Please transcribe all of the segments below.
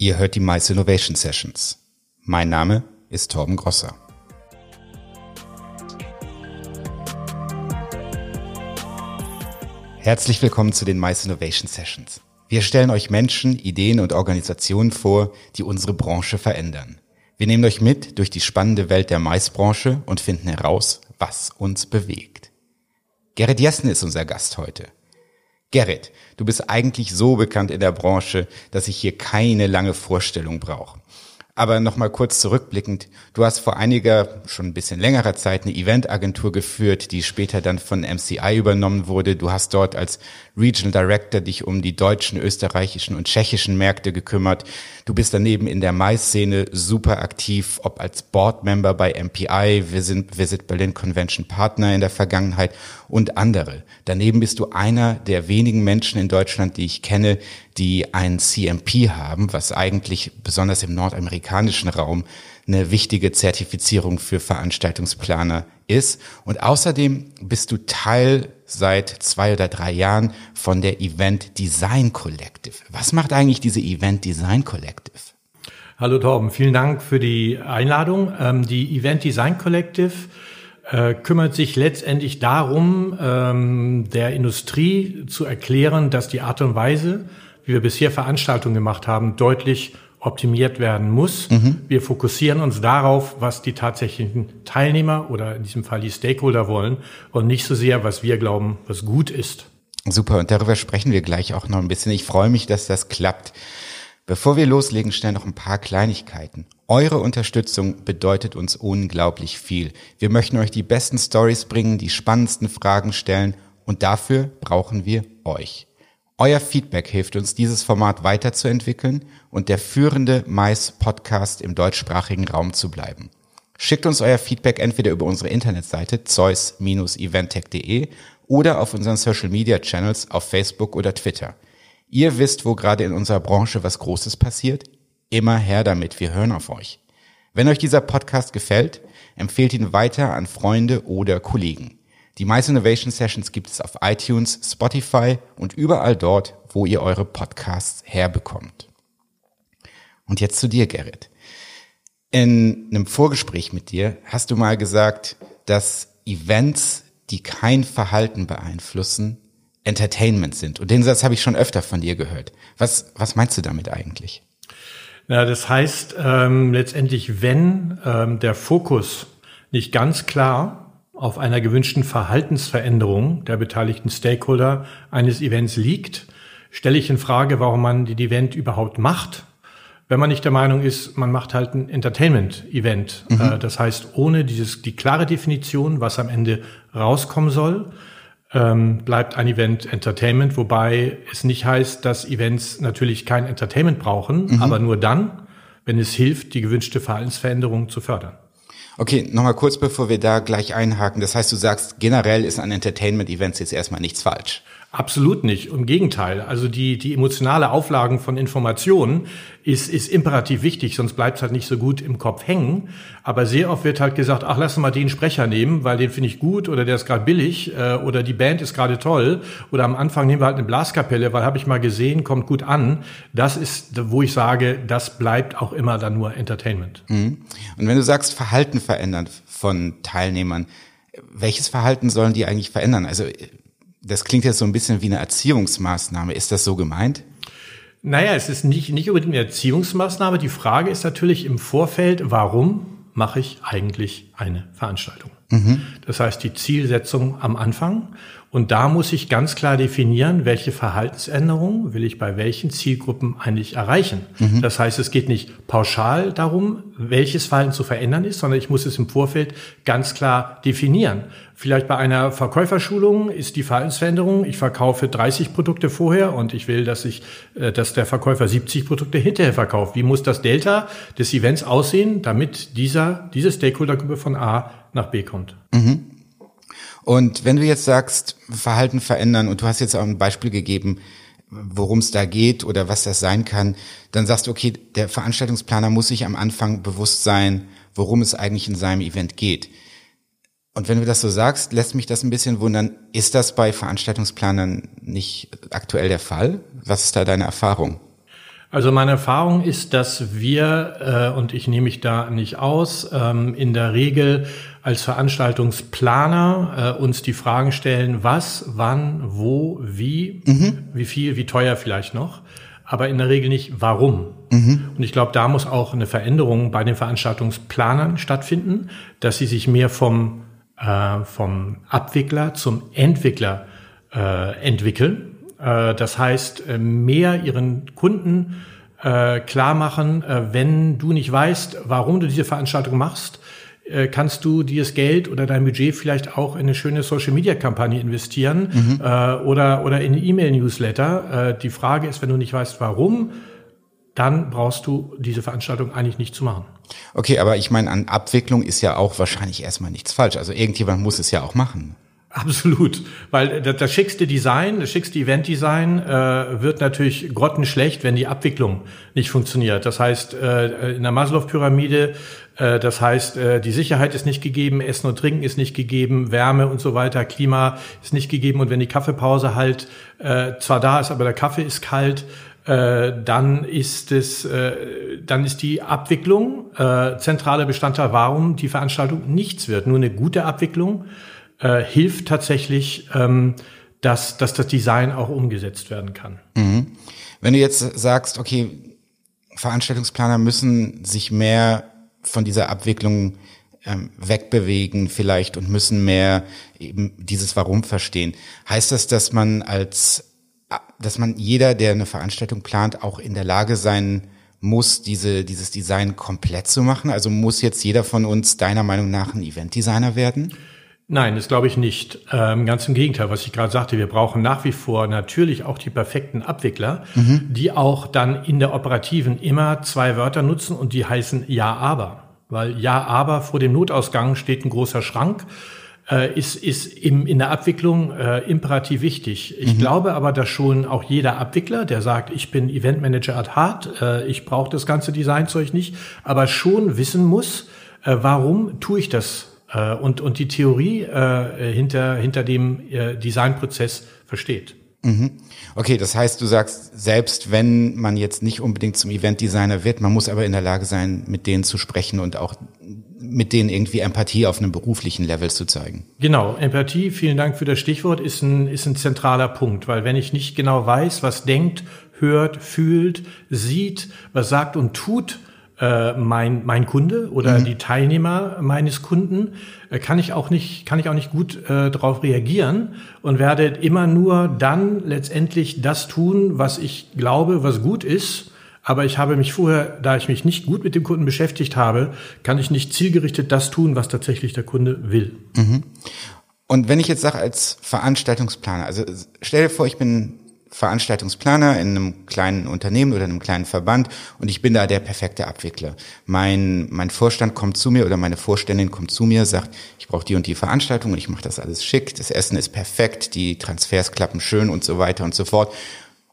Ihr hört die Mice Innovation Sessions. Mein Name ist Torben Grosser. Herzlich willkommen zu den Mice Innovation Sessions. Wir stellen euch Menschen, Ideen und Organisationen vor, die unsere Branche verändern. Wir nehmen euch mit durch die spannende Welt der Maisbranche und finden heraus, was uns bewegt. Gerrit Jessen ist unser Gast heute. Gerrit, du bist eigentlich so bekannt in der Branche, dass ich hier keine lange Vorstellung brauche. Aber nochmal kurz zurückblickend. Du hast vor einiger, schon ein bisschen längerer Zeit eine Eventagentur geführt, die später dann von MCI übernommen wurde. Du hast dort als Regional Director dich um die deutschen, österreichischen und tschechischen Märkte gekümmert. Du bist daneben in der Mais-Szene super aktiv, ob als Boardmember bei MPI, sind Visit Berlin Convention Partner in der Vergangenheit und andere. Daneben bist du einer der wenigen Menschen in Deutschland, die ich kenne, die ein CMP haben, was eigentlich besonders im nordamerikanischen Raum eine wichtige Zertifizierung für Veranstaltungsplaner ist. Und außerdem bist du Teil seit zwei oder drei Jahren von der Event Design Collective. Was macht eigentlich diese Event Design Collective? Hallo Torben, vielen Dank für die Einladung. Ähm, die Event Design Collective äh, kümmert sich letztendlich darum, ähm, der Industrie zu erklären, dass die Art und Weise, wie wir bisher Veranstaltungen gemacht haben, deutlich optimiert werden muss. Mhm. Wir fokussieren uns darauf, was die tatsächlichen Teilnehmer oder in diesem Fall die Stakeholder wollen und nicht so sehr, was wir glauben, was gut ist. Super, und darüber sprechen wir gleich auch noch ein bisschen. Ich freue mich, dass das klappt. Bevor wir loslegen, schnell noch ein paar Kleinigkeiten. Eure Unterstützung bedeutet uns unglaublich viel. Wir möchten euch die besten Stories bringen, die spannendsten Fragen stellen und dafür brauchen wir euch. Euer Feedback hilft uns, dieses Format weiterzuentwickeln und der führende Mais-Podcast im deutschsprachigen Raum zu bleiben. Schickt uns euer Feedback entweder über unsere Internetseite zeus-eventtech.de oder auf unseren Social Media Channels auf Facebook oder Twitter. Ihr wisst, wo gerade in unserer Branche was Großes passiert? Immer her damit, wir hören auf euch. Wenn euch dieser Podcast gefällt, empfehlt ihn weiter an Freunde oder Kollegen. Die Mice Innovation Sessions gibt es auf iTunes, Spotify und überall dort, wo ihr eure Podcasts herbekommt. Und jetzt zu dir, Gerrit. In einem Vorgespräch mit dir hast du mal gesagt, dass Events, die kein Verhalten beeinflussen, Entertainment sind. Und den Satz habe ich schon öfter von dir gehört. Was, was meinst du damit eigentlich? Ja, das heißt ähm, letztendlich, wenn ähm, der Fokus nicht ganz klar auf einer gewünschten Verhaltensveränderung der beteiligten Stakeholder eines Events liegt, stelle ich in Frage, warum man die Event überhaupt macht. Wenn man nicht der Meinung ist, man macht halt ein Entertainment-Event. Mhm. Äh, das heißt, ohne dieses, die klare Definition, was am Ende rauskommen soll, ähm, bleibt ein Event Entertainment, wobei es nicht heißt, dass Events natürlich kein Entertainment brauchen, mhm. aber nur dann, wenn es hilft, die gewünschte Verhaltensveränderung zu fördern. Okay, nochmal kurz, bevor wir da gleich einhaken. Das heißt, du sagst, generell ist an Entertainment-Events jetzt erstmal nichts falsch. Absolut nicht. Im Gegenteil. Also die, die emotionale Auflagen von Informationen ist, ist imperativ wichtig, sonst bleibt es halt nicht so gut im Kopf hängen. Aber sehr oft wird halt gesagt, ach, lass mal den Sprecher nehmen, weil den finde ich gut oder der ist gerade billig äh, oder die Band ist gerade toll. Oder am Anfang nehmen wir halt eine Blaskapelle, weil habe ich mal gesehen, kommt gut an. Das ist, wo ich sage, das bleibt auch immer dann nur Entertainment. Mhm. Und wenn du sagst, Verhalten verändern von Teilnehmern, welches Verhalten sollen die eigentlich verändern? Also das klingt jetzt so ein bisschen wie eine Erziehungsmaßnahme. Ist das so gemeint? Naja, es ist nicht, nicht unbedingt eine Erziehungsmaßnahme. Die Frage ist natürlich im Vorfeld, warum mache ich eigentlich eine Veranstaltung? Mhm. Das heißt, die Zielsetzung am Anfang. Und da muss ich ganz klar definieren, welche Verhaltensänderungen will ich bei welchen Zielgruppen eigentlich erreichen. Mhm. Das heißt, es geht nicht pauschal darum, welches Verhalten zu verändern ist, sondern ich muss es im Vorfeld ganz klar definieren. Vielleicht bei einer Verkäuferschulung ist die Verhaltensveränderung, ich verkaufe 30 Produkte vorher und ich will, dass ich, äh, dass der Verkäufer 70 Produkte hinterher verkauft. Wie muss das Delta des Events aussehen, damit dieser, diese Stakeholdergruppe von A nach B kommt? Mhm. Und wenn du jetzt sagst, Verhalten verändern und du hast jetzt auch ein Beispiel gegeben, worum es da geht oder was das sein kann, dann sagst du, okay, der Veranstaltungsplaner muss sich am Anfang bewusst sein, worum es eigentlich in seinem Event geht. Und wenn du das so sagst, lässt mich das ein bisschen wundern. Ist das bei Veranstaltungsplanern nicht aktuell der Fall? Was ist da deine Erfahrung? Also meine Erfahrung ist, dass wir, äh, und ich nehme mich da nicht aus, ähm, in der Regel als Veranstaltungsplaner äh, uns die Fragen stellen, was, wann, wo, wie, mhm. wie viel, wie teuer vielleicht noch, aber in der Regel nicht, warum. Mhm. Und ich glaube, da muss auch eine Veränderung bei den Veranstaltungsplanern stattfinden, dass sie sich mehr vom, äh, vom Abwickler zum Entwickler äh, entwickeln das heißt, äh, mehr ihren Kunden äh, klar machen, wenn du nicht weißt, warum du diese Veranstaltung machst, kannst du dieses Geld oder dein Budget vielleicht auch in eine schöne Social-Media-Kampagne investieren mhm. oder, oder in E-Mail-Newsletter. die Frage ist, wenn du nicht weißt, warum, dann brauchst du diese Veranstaltung eigentlich nicht zu machen. Okay, aber ich meine, an Abwicklung ist ja auch wahrscheinlich erstmal nichts falsch. Also irgendjemand muss es ja auch machen. Absolut, weil das schickste Design, das schickste Event-Design äh, wird natürlich grottenschlecht, wenn die Abwicklung nicht funktioniert. Das heißt, äh, in der Maslow-Pyramide, äh, das heißt, äh, die Sicherheit ist nicht gegeben, Essen und Trinken ist nicht gegeben, Wärme und so weiter, Klima ist nicht gegeben und wenn die Kaffeepause halt äh, zwar da ist, aber der Kaffee ist kalt, äh, dann ist es, äh, dann ist die Abwicklung äh, zentraler Bestandteil, warum die Veranstaltung nichts wird. Nur eine gute Abwicklung äh, hilft tatsächlich, ähm, dass, dass das Design auch umgesetzt werden kann. Mhm. Wenn du jetzt sagst, okay, Veranstaltungsplaner müssen sich mehr von dieser Abwicklung ähm, wegbewegen vielleicht und müssen mehr eben dieses Warum verstehen. Heißt das, dass man als, dass man jeder, der eine Veranstaltung plant, auch in der Lage sein muss, diese, dieses Design komplett zu machen? Also muss jetzt jeder von uns deiner Meinung nach ein Eventdesigner werden? Nein, das glaube ich nicht. Ähm, ganz im Gegenteil, was ich gerade sagte, wir brauchen nach wie vor natürlich auch die perfekten Abwickler, mhm. die auch dann in der operativen immer zwei Wörter nutzen und die heißen Ja, aber. Weil Ja, aber vor dem Notausgang steht ein großer Schrank, äh, ist, ist im, in der Abwicklung äh, imperativ wichtig. Ich mhm. glaube aber, dass schon auch jeder Abwickler, der sagt, ich bin Eventmanager at heart, äh, ich brauche das ganze Designzeug nicht, aber schon wissen muss, äh, warum tue ich das äh, und, und die Theorie äh, hinter, hinter dem äh, Designprozess versteht. Mhm. Okay, das heißt, du sagst, selbst wenn man jetzt nicht unbedingt zum Eventdesigner wird, man muss aber in der Lage sein, mit denen zu sprechen und auch mit denen irgendwie Empathie auf einem beruflichen Level zu zeigen. Genau, Empathie, vielen Dank für das Stichwort, ist ein, ist ein zentraler Punkt, weil wenn ich nicht genau weiß, was denkt, hört, fühlt, sieht, was sagt und tut, äh, mein, mein Kunde oder mhm. die Teilnehmer meines Kunden, äh, kann ich auch nicht, kann ich auch nicht gut äh, darauf reagieren und werde immer nur dann letztendlich das tun, was ich glaube, was gut ist. Aber ich habe mich vorher, da ich mich nicht gut mit dem Kunden beschäftigt habe, kann ich nicht zielgerichtet das tun, was tatsächlich der Kunde will. Mhm. Und wenn ich jetzt sage als Veranstaltungsplaner, also stell dir vor, ich bin Veranstaltungsplaner in einem kleinen Unternehmen oder einem kleinen Verband und ich bin da der perfekte Abwickler. Mein, mein Vorstand kommt zu mir oder meine Vorständin kommt zu mir, sagt, ich brauche die und die Veranstaltung und ich mache das alles schick, das Essen ist perfekt, die Transfers klappen schön und so weiter und so fort.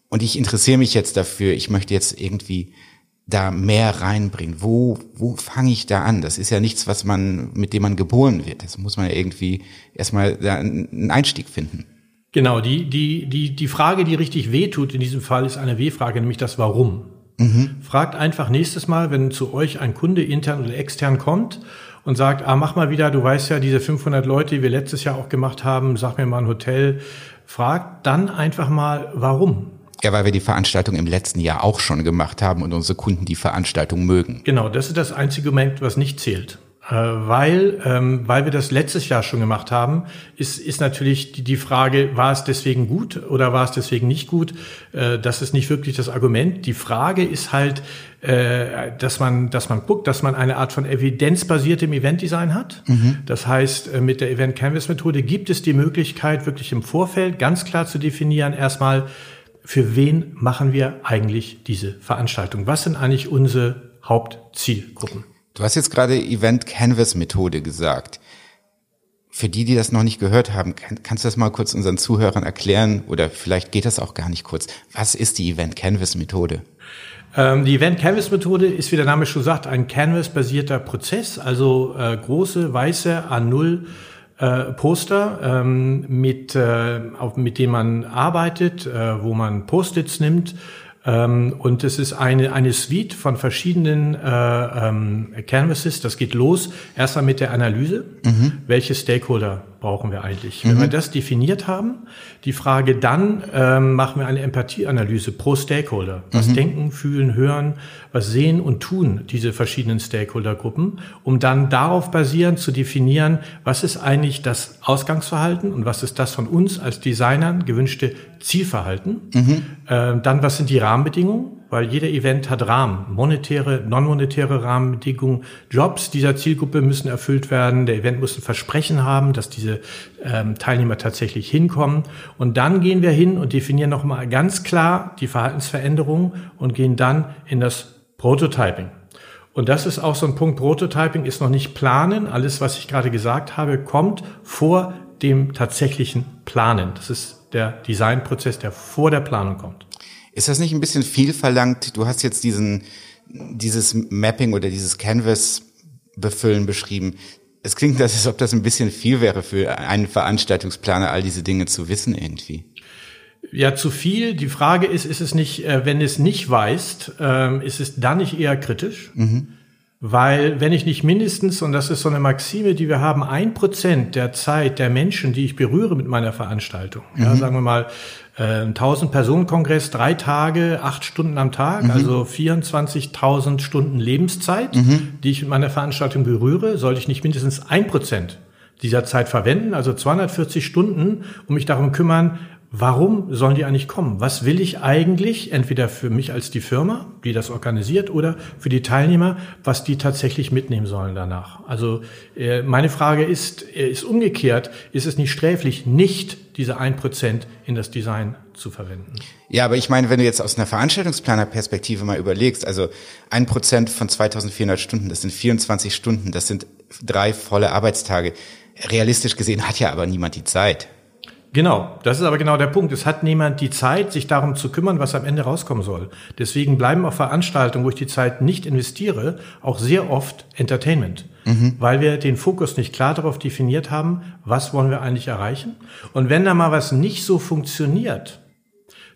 Und ich interessiere mich jetzt dafür, ich möchte jetzt irgendwie da mehr reinbringen. Wo, wo fange ich da an? Das ist ja nichts, was man, mit dem man geboren wird. Das muss man ja irgendwie erstmal da einen Einstieg finden. Genau, die, die, die, die Frage, die richtig wehtut in diesem Fall, ist eine W-Frage, nämlich das Warum. Mhm. Fragt einfach nächstes Mal, wenn zu euch ein Kunde intern oder extern kommt und sagt, ah, mach mal wieder, du weißt ja, diese 500 Leute, die wir letztes Jahr auch gemacht haben, sag mir mal ein Hotel. Fragt dann einfach mal, warum. Ja, weil wir die Veranstaltung im letzten Jahr auch schon gemacht haben und unsere Kunden die Veranstaltung mögen. Genau, das ist das einzige Moment, was nicht zählt. Äh, weil, ähm, weil wir das letztes Jahr schon gemacht haben, ist, ist natürlich die, Frage, war es deswegen gut oder war es deswegen nicht gut? Äh, das ist nicht wirklich das Argument. Die Frage ist halt, äh, dass man, dass man guckt, dass man eine Art von evidenzbasiertem Eventdesign hat. Mhm. Das heißt, äh, mit der Event Canvas Methode gibt es die Möglichkeit, wirklich im Vorfeld ganz klar zu definieren, erstmal, für wen machen wir eigentlich diese Veranstaltung? Was sind eigentlich unsere Hauptzielgruppen? Du hast jetzt gerade Event Canvas Methode gesagt. Für die, die das noch nicht gehört haben, kann, kannst du das mal kurz unseren Zuhörern erklären oder vielleicht geht das auch gar nicht kurz. Was ist die Event Canvas Methode? Ähm, die Event Canvas Methode ist, wie der Name schon sagt, ein Canvas-basierter Prozess, also äh, große weiße A0 äh, Poster, ähm, mit, äh, auf, mit dem man arbeitet, äh, wo man Post-its nimmt Ähm, und es ist eine, eine Suite von verschiedenen äh, ähm, Canvases. Das geht los erstmal mit der Analyse. Mhm. Welche Stakeholder brauchen wir eigentlich? Mhm. Wenn wir das definiert haben, die Frage dann, ähm, machen wir eine Empathieanalyse pro Stakeholder. Was mhm. denken, fühlen, hören, was sehen und tun diese verschiedenen Stakeholdergruppen, um dann darauf basierend zu definieren, was ist eigentlich das Ausgangsverhalten und was ist das von uns als Designern gewünschte Zielverhalten. Mhm. Äh, dann, was sind die Rahmenbedingungen? Weil jeder Event hat Rahmen, monetäre, non-monetäre Rahmenbedingungen. Jobs dieser Zielgruppe müssen erfüllt werden. Der Event muss ein Versprechen haben, dass diese ähm, Teilnehmer tatsächlich hinkommen. Und dann gehen wir hin und definieren nochmal ganz klar die Verhaltensveränderungen und gehen dann in das Prototyping. Und das ist auch so ein Punkt. Prototyping ist noch nicht planen. Alles, was ich gerade gesagt habe, kommt vor dem tatsächlichen Planen. Das ist der Designprozess, der vor der Planung kommt. Ist das nicht ein bisschen viel verlangt? Du hast jetzt diesen, dieses Mapping oder dieses Canvas befüllen beschrieben. Es klingt, als ob das ein bisschen viel wäre für einen Veranstaltungsplaner, all diese Dinge zu wissen irgendwie. Ja, zu viel. Die Frage ist, ist es nicht, äh, wenn es nicht weißt, ähm, ist es dann nicht eher kritisch? Mhm. Weil wenn ich nicht mindestens, und das ist so eine Maxime, die wir haben, ein Prozent der Zeit der Menschen, die ich berühre mit meiner Veranstaltung, mhm. ja, sagen wir mal, äh, 1000 Personen Kongress, drei Tage, acht Stunden am Tag, mhm. also 24.000 Stunden Lebenszeit, mhm. die ich mit meiner Veranstaltung berühre, sollte ich nicht mindestens ein Prozent dieser Zeit verwenden, also 240 Stunden, um mich darum kümmern, warum sollen die eigentlich kommen? Was will ich eigentlich, entweder für mich als die Firma, die das organisiert, oder für die Teilnehmer, was die tatsächlich mitnehmen sollen danach? Also äh, meine Frage ist, äh, ist umgekehrt, ist es nicht sträflich, nicht diese ein Prozent in das Design zu verwenden? Ja, aber ich meine, wenn du jetzt aus einer Veranstaltungsplanerperspektive mal überlegst, also ein Prozent von 2400 Stunden, das sind 24 Stunden, das sind drei volle Arbeitstage. Realistisch gesehen hat ja aber niemand die Zeit. Genau, das ist aber genau der Punkt. Es hat niemand die Zeit, sich darum zu kümmern, was am Ende rauskommen soll. Deswegen bleiben auch Veranstaltungen, wo ich die Zeit nicht investiere, auch sehr oft Entertainment. Mhm. Weil wir den Fokus nicht klar darauf definiert haben, was wollen wir eigentlich erreichen. Und wenn da mal was nicht so funktioniert,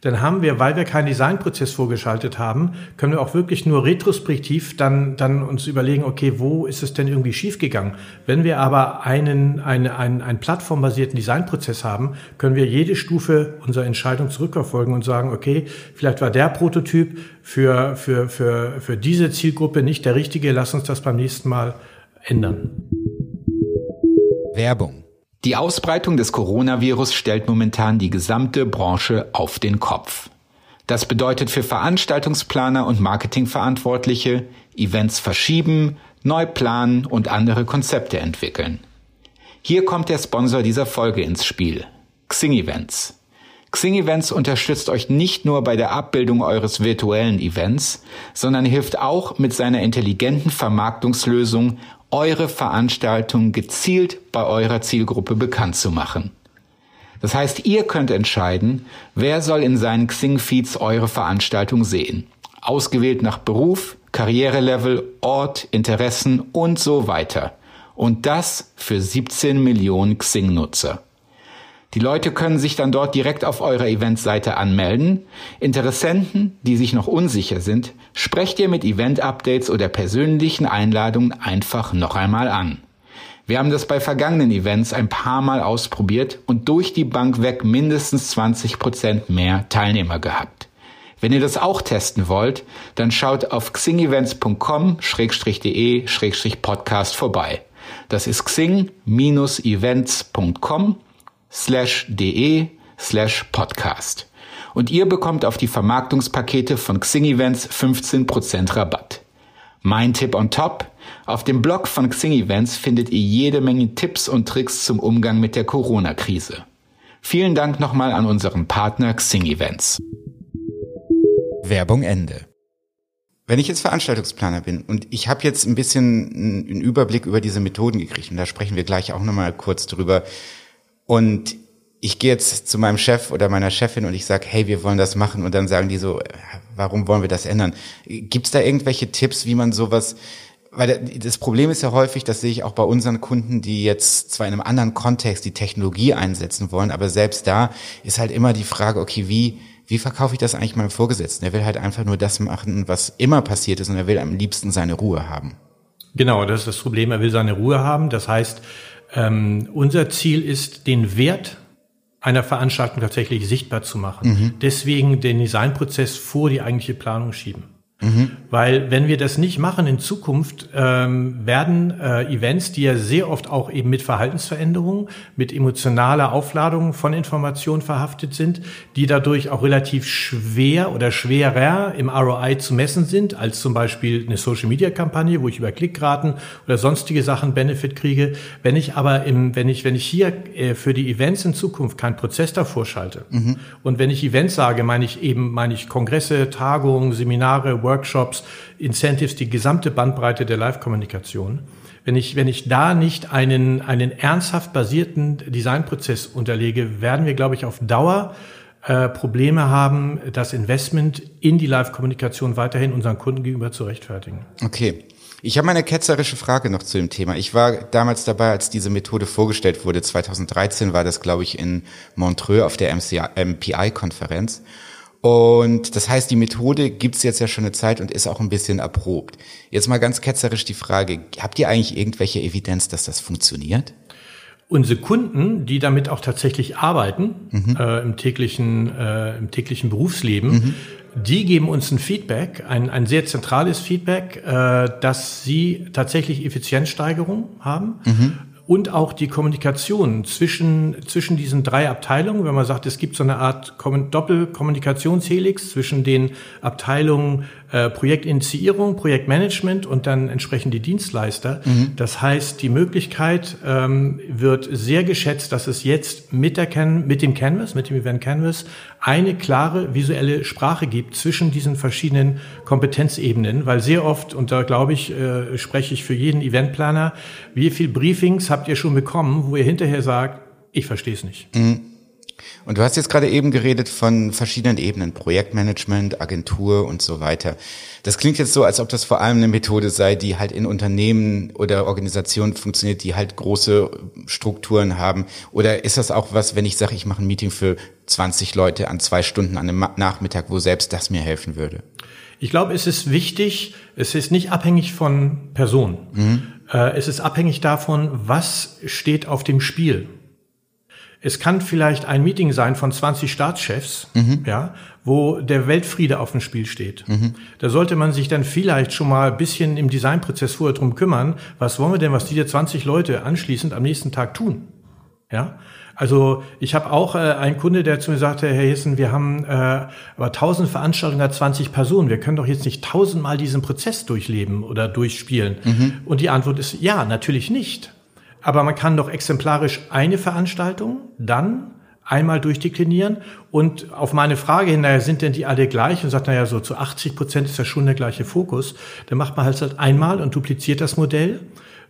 dann haben wir, weil wir keinen Designprozess vorgeschaltet haben, können wir auch wirklich nur retrospektiv dann, dann uns überlegen, okay, wo ist es denn irgendwie schiefgegangen? Wenn wir aber einen, eine, einen, einen plattformbasierten Designprozess haben, können wir jede Stufe unserer Entscheidung zurückverfolgen und sagen, okay, vielleicht war der Prototyp für, für, für, für diese Zielgruppe nicht der richtige, lass uns das beim nächsten Mal ändern. Werbung die Ausbreitung des Coronavirus stellt momentan die gesamte Branche auf den Kopf. Das bedeutet für Veranstaltungsplaner und Marketingverantwortliche Events verschieben, neu planen und andere Konzepte entwickeln. Hier kommt der Sponsor dieser Folge ins Spiel, Xing Events. Xing Events unterstützt euch nicht nur bei der Abbildung eures virtuellen Events, sondern hilft auch mit seiner intelligenten Vermarktungslösung eure Veranstaltung gezielt bei eurer Zielgruppe bekannt zu machen. Das heißt, ihr könnt entscheiden, wer soll in seinen Xing-Feeds eure Veranstaltung sehen. Ausgewählt nach Beruf, Karrierelevel, Ort, Interessen und so weiter. Und das für 17 Millionen Xing-Nutzer. Die Leute können sich dann dort direkt auf eurer Eventseite anmelden. Interessenten, die sich noch unsicher sind, sprecht ihr mit Event-Updates oder persönlichen Einladungen einfach noch einmal an. Wir haben das bei vergangenen Events ein paar Mal ausprobiert und durch die Bank weg mindestens 20 Prozent mehr Teilnehmer gehabt. Wenn ihr das auch testen wollt, dann schaut auf xingevents.com-de-podcast vorbei. Das ist xing-events.com slash de slash podcast. Und ihr bekommt auf die Vermarktungspakete von Xing Events 15% Rabatt. Mein Tipp on top. Auf dem Blog von Xing Events findet ihr jede Menge Tipps und Tricks zum Umgang mit der Corona-Krise. Vielen Dank nochmal an unseren Partner Xing Events. Werbung Ende. Wenn ich jetzt Veranstaltungsplaner bin und ich habe jetzt ein bisschen einen Überblick über diese Methoden gekriegt und da sprechen wir gleich auch nochmal kurz drüber, und ich gehe jetzt zu meinem Chef oder meiner Chefin und ich sage, hey, wir wollen das machen. Und dann sagen die so, warum wollen wir das ändern? Gibt es da irgendwelche Tipps, wie man sowas, weil das Problem ist ja häufig, das sehe ich auch bei unseren Kunden, die jetzt zwar in einem anderen Kontext die Technologie einsetzen wollen, aber selbst da ist halt immer die Frage, okay, wie, wie verkaufe ich das eigentlich meinem Vorgesetzten? Er will halt einfach nur das machen, was immer passiert ist und er will am liebsten seine Ruhe haben. Genau, das ist das Problem. Er will seine Ruhe haben. Das heißt, ähm, unser Ziel ist, den Wert einer Veranstaltung tatsächlich sichtbar zu machen. Mhm. Deswegen den Designprozess vor die eigentliche Planung schieben. Mhm. Weil wenn wir das nicht machen in Zukunft, ähm, werden äh, Events, die ja sehr oft auch eben mit Verhaltensveränderungen, mit emotionaler Aufladung von Informationen verhaftet sind, die dadurch auch relativ schwer oder schwerer im ROI zu messen sind, als zum Beispiel eine Social-Media-Kampagne, wo ich über Klickraten oder sonstige Sachen Benefit kriege. Wenn ich aber im, wenn ich, wenn ich hier äh, für die Events in Zukunft keinen Prozess davor schalte mhm. und wenn ich Events sage, meine ich eben, meine ich Kongresse, Tagungen, Seminare, Workshops, Incentives, die gesamte Bandbreite der Live-Kommunikation. Wenn ich, wenn ich da nicht einen, einen ernsthaft basierten Designprozess unterlege, werden wir, glaube ich, auf Dauer äh, Probleme haben, das Investment in die Live-Kommunikation weiterhin unseren Kunden gegenüber zu rechtfertigen. Okay. Ich habe eine ketzerische Frage noch zu dem Thema. Ich war damals dabei, als diese Methode vorgestellt wurde. 2013 war das, glaube ich, in Montreux auf der MPI-Konferenz. Und das heißt, die Methode gibt's jetzt ja schon eine Zeit und ist auch ein bisschen erprobt. Jetzt mal ganz ketzerisch die Frage, habt ihr eigentlich irgendwelche Evidenz, dass das funktioniert? Unsere Kunden, die damit auch tatsächlich arbeiten mhm. äh, im, täglichen, äh, im täglichen Berufsleben, mhm. die geben uns ein Feedback, ein, ein sehr zentrales Feedback, äh, dass sie tatsächlich Effizienzsteigerung haben. Mhm und auch die Kommunikation zwischen, zwischen diesen drei Abteilungen, wenn man sagt, es gibt so eine Art Doppelkommunikationshelix zwischen den Abteilungen äh, Projektinitiierung, Projektmanagement und dann entsprechend die Dienstleister. Mhm. Das heißt, die Möglichkeit ähm, wird sehr geschätzt, dass es jetzt mit, der Can mit dem Canvas, mit dem Event Canvas, eine klare visuelle Sprache gibt zwischen diesen verschiedenen Kompetenzebenen, weil sehr oft, und da glaube ich, äh, spreche ich für jeden Eventplaner, wie viel Briefings habt ihr schon bekommen, wo ihr hinterher sagt, ich verstehe es nicht. Mhm. Und du hast jetzt gerade eben geredet von verschiedenen Ebenen, Projektmanagement, Agentur und so weiter. Das klingt jetzt so, als ob das vor allem eine Methode sei, die halt in Unternehmen oder Organisationen funktioniert, die halt große Strukturen haben. Oder ist das auch was, wenn ich sage, ich mache ein Meeting für 20 Leute an zwei Stunden an einem Nachmittag, wo selbst das mir helfen würde? Ich glaube, es ist wichtig, es ist nicht abhängig von Personen. Mhm. Äh, es ist abhängig davon, was steht auf dem Spiel. Es kann vielleicht ein Meeting sein von 20 Staatschefs, mhm. ja, wo der Weltfriede auf dem Spiel steht. Mhm. Da sollte man sich dann vielleicht schon mal ein bisschen im Designprozess vorher drum kümmern, was wollen wir denn, was diese 20 Leute anschließend am nächsten Tag tun? Ja, also ich habe auch äh, einen Kunde, der zu mir sagte, Herr Hessen, wir haben äh, aber 1000 Veranstaltungen, hat 20 Personen. Wir können doch jetzt nicht tausendmal diesen Prozess durchleben oder durchspielen. Mhm. Und die Antwort ist ja, natürlich nicht. Aber man kann doch exemplarisch eine Veranstaltung dann einmal durchdeklinieren und auf meine Frage hin, naja, sind denn die alle gleich? Und sagt, naja, so zu 80 Prozent ist ja schon der gleiche Fokus. Dann macht man halt, einmal und dupliziert das Modell.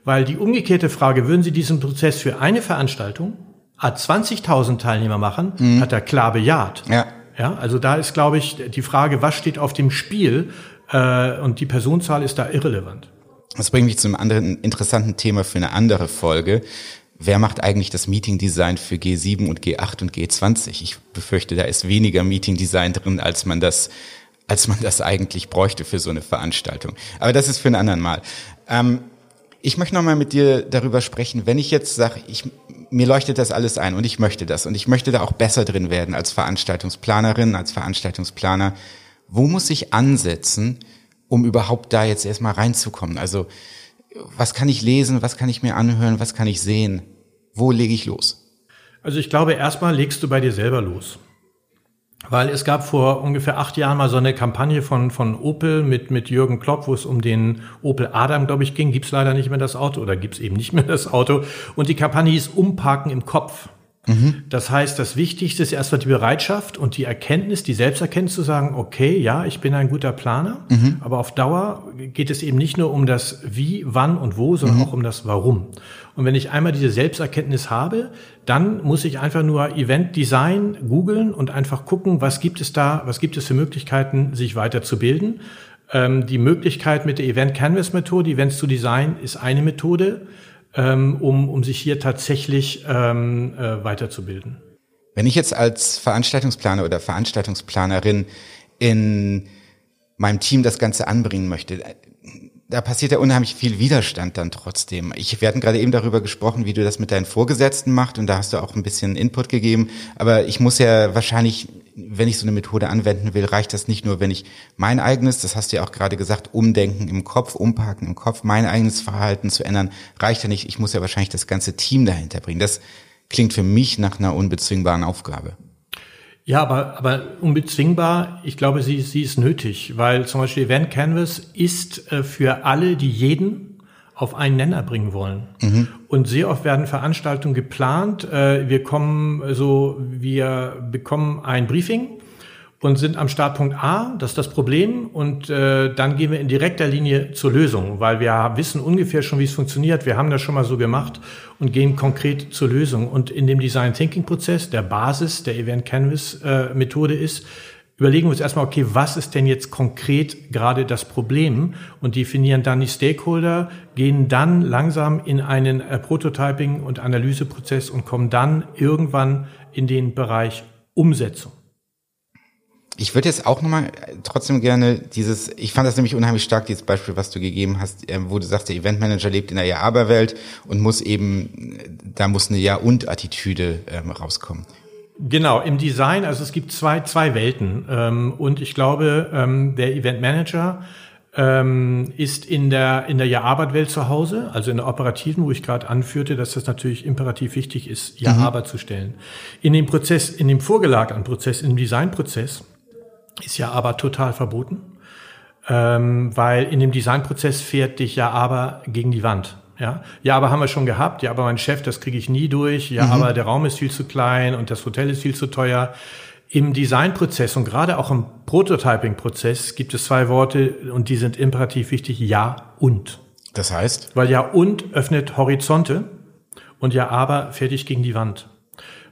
Weil die umgekehrte Frage, würden Sie diesen Prozess für eine Veranstaltung hat 20.000 Teilnehmer machen, mhm. hat er klar bejaht. Ja. Ja, also da ist, glaube ich, die Frage, was steht auf dem Spiel? Äh, und die Personenzahl ist da irrelevant. Das bringt mich zu einem anderen interessanten Thema für eine andere Folge. Wer macht eigentlich das Meeting Design für G7 und G8 und G20? Ich befürchte, da ist weniger Meeting Design drin, als man das, als man das eigentlich bräuchte für so eine Veranstaltung. Aber das ist für einen anderen Mal. Ähm, ich möchte nochmal mit dir darüber sprechen, wenn ich jetzt sage, ich, mir leuchtet das alles ein und ich möchte das und ich möchte da auch besser drin werden als Veranstaltungsplanerin, als Veranstaltungsplaner. Wo muss ich ansetzen, um überhaupt da jetzt erstmal reinzukommen? Also was kann ich lesen, was kann ich mir anhören, was kann ich sehen? Wo lege ich los? Also ich glaube, erstmal legst du bei dir selber los. Weil es gab vor ungefähr acht Jahren mal so eine Kampagne von, von Opel mit, mit Jürgen Klopp, wo es um den Opel Adam, glaube ich, ging. Gibt's leider nicht mehr das Auto oder gibt's eben nicht mehr das Auto. Und die Kampagne hieß Umparken im Kopf. Mhm. Das heißt, das Wichtigste ist erstmal die Bereitschaft und die Erkenntnis, die Selbsterkenntnis zu sagen, okay, ja, ich bin ein guter Planer, mhm. aber auf Dauer geht es eben nicht nur um das Wie, wann und wo, sondern mhm. auch um das Warum. Und wenn ich einmal diese Selbsterkenntnis habe, dann muss ich einfach nur Event Design googeln und einfach gucken, was gibt es da, was gibt es für Möglichkeiten, sich weiterzubilden. Ähm, die Möglichkeit mit der Event Canvas Methode, Events zu Design, ist eine Methode ähm, um, um sich hier tatsächlich ähm, äh, weiterzubilden. Wenn ich jetzt als Veranstaltungsplaner oder Veranstaltungsplanerin in meinem Team das Ganze anbringen möchte, da passiert ja unheimlich viel Widerstand dann trotzdem. Ich, wir hatten gerade eben darüber gesprochen, wie du das mit deinen Vorgesetzten machst und da hast du auch ein bisschen Input gegeben. Aber ich muss ja wahrscheinlich, wenn ich so eine Methode anwenden will, reicht das nicht nur, wenn ich mein eigenes, das hast du ja auch gerade gesagt, Umdenken im Kopf, Umparken im Kopf, mein eigenes Verhalten zu ändern, reicht ja nicht. Ich muss ja wahrscheinlich das ganze Team dahinter bringen. Das klingt für mich nach einer unbezwingbaren Aufgabe. Ja, aber, aber unbezwingbar, ich glaube, sie, sie ist nötig, weil zum Beispiel Event Canvas ist äh, für alle, die jeden auf einen Nenner bringen wollen. Mhm. Und sehr oft werden Veranstaltungen geplant. Äh, wir kommen so, wir bekommen ein Briefing und sind am Startpunkt A, das ist das Problem, und äh, dann gehen wir in direkter Linie zur Lösung, weil wir wissen ungefähr schon, wie es funktioniert. Wir haben das schon mal so gemacht und gehen konkret zur Lösung. Und in dem Design Thinking Prozess, der Basis der Event Canvas äh, Methode ist, überlegen wir uns erstmal, okay, was ist denn jetzt konkret gerade das Problem und definieren dann die Stakeholder, gehen dann langsam in einen äh, Prototyping- und Analyseprozess und kommen dann irgendwann in den Bereich Umsetzung. Ich würde jetzt auch nochmal trotzdem gerne dieses, ich fand das nämlich unheimlich stark, dieses Beispiel, was du gegeben hast, ähm, wo du sagst, der Eventmanager lebt in der Ja-Aber-Welt und muss eben, da muss eine Ja-und-Attitüde ähm, rauskommen. Genau, im Design, also es gibt zwei, zwei Welten. Ähm, und ich glaube, ähm, der Eventmanager ähm, ist in der, in der Ja-Arbeit-Welt zu Hause, also in der operativen, wo ich gerade anführte, dass das natürlich imperativ wichtig ist, Ja-Arbeit mhm. zu stellen. In dem Prozess, in dem vorgelagerten Prozess, in dem Designprozess, ist ja aber total verboten, ähm, weil in dem Designprozess fährt dich ja aber gegen die Wand. Ja, ja, aber haben wir schon gehabt. Ja, aber mein Chef, das kriege ich nie durch. Ja, mhm. aber der Raum ist viel zu klein und das Hotel ist viel zu teuer. Im Designprozess und gerade auch im Prototyping-Prozess gibt es zwei Worte und die sind imperativ wichtig. Ja und. Das heißt? Weil ja und öffnet Horizonte und ja aber dich gegen die Wand.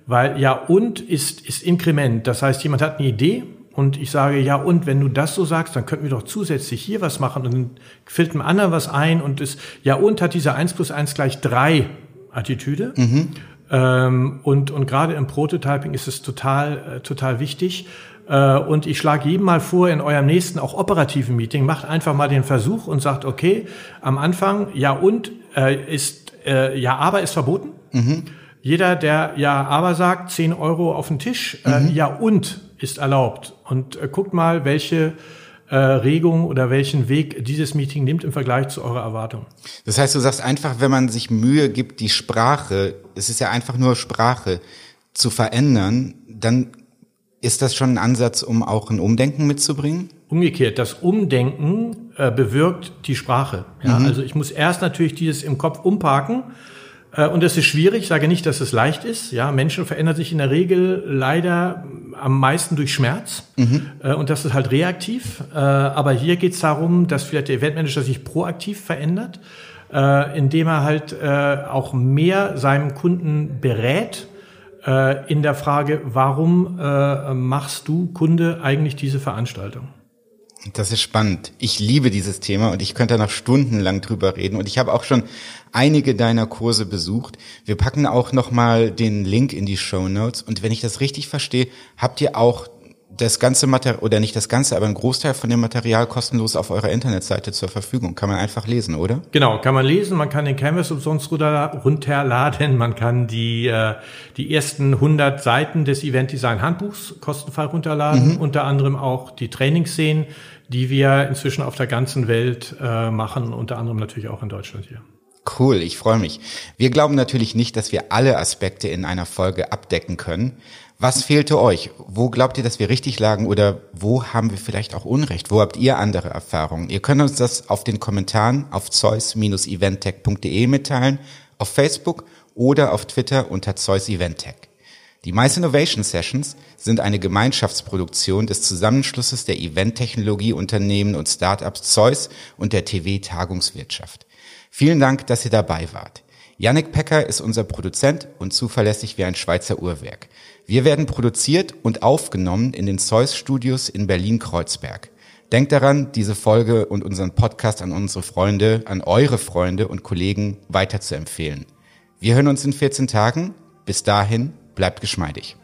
Weil ja und ist, ist Inkrement. Das heißt, jemand hat eine Idee und ich sage, ja, und wenn du das so sagst, dann könnten wir doch zusätzlich hier was machen und dann fällt einem anderen was ein und es, ja, und hat diese eins plus eins gleich drei Attitüde. Mhm. Ähm, und, und gerade im Prototyping ist es total, äh, total wichtig. Äh, und ich schlage jedem mal vor, in eurem nächsten auch operativen Meeting, macht einfach mal den Versuch und sagt, okay, am Anfang, ja, und äh, ist, äh, ja, aber ist verboten. Mhm. Jeder, der ja, aber sagt, 10 Euro auf den Tisch, äh, mhm. ja, und ist erlaubt. Und äh, guckt mal, welche äh, Regung oder welchen Weg dieses Meeting nimmt im Vergleich zu eurer Erwartung. Das heißt, du sagst einfach, wenn man sich Mühe gibt, die Sprache, es ist ja einfach nur Sprache, zu verändern, dann ist das schon ein Ansatz, um auch ein Umdenken mitzubringen? Umgekehrt, das Umdenken äh, bewirkt die Sprache. Ja? Mhm. Also ich muss erst natürlich dieses im Kopf umparken und das ist schwierig, ich sage nicht, dass es leicht ist. Ja, Menschen verändern sich in der Regel leider am meisten durch Schmerz. Mhm. Äh, und das ist halt reaktiv. Äh, aber hier geht es darum, dass vielleicht der Eventmanager sich proaktiv verändert, indem er halt auch mehr seinem Kunden berät in der Frage, warum machst du, Kunde, eigentlich diese Veranstaltung? Das ist spannend. Ich liebe dieses Thema und ich könnte noch stundenlang drüber reden. Und ich habe auch schon einige deiner Kurse besucht. Wir packen auch noch mal den Link in die Show Notes. Und wenn ich das richtig verstehe, habt ihr auch das ganze Material, oder nicht das ganze, aber ein Großteil von dem Material kostenlos auf eurer Internetseite zur Verfügung. Kann man einfach lesen, oder? Genau, kann man lesen. Man kann den Canvas umsonst runterladen. Man kann die, äh, die ersten 100 Seiten des Event Design Handbuchs kostenfrei runterladen. Mhm. Unter anderem auch die Trainingsszenen, die wir inzwischen auf der ganzen Welt äh, machen. Unter anderem natürlich auch in Deutschland hier. Cool, ich freue mich. Wir glauben natürlich nicht, dass wir alle Aspekte in einer Folge abdecken können. Was fehlte euch? Wo glaubt ihr, dass wir richtig lagen oder wo haben wir vielleicht auch Unrecht? Wo habt ihr andere Erfahrungen? Ihr könnt uns das auf den Kommentaren auf zeus-eventtech.de mitteilen, auf Facebook oder auf Twitter unter Zeus Eventtech. Die Mice Innovation Sessions sind eine Gemeinschaftsproduktion des Zusammenschlusses der Eventtechnologieunternehmen und Startups Zeus und der TV Tagungswirtschaft. Vielen Dank, dass ihr dabei wart. Yannick Pecker ist unser Produzent und zuverlässig wie ein Schweizer Uhrwerk. Wir werden produziert und aufgenommen in den Zeus Studios in Berlin-Kreuzberg. Denkt daran, diese Folge und unseren Podcast an unsere Freunde, an eure Freunde und Kollegen weiter zu empfehlen. Wir hören uns in 14 Tagen. Bis dahin, bleibt geschmeidig.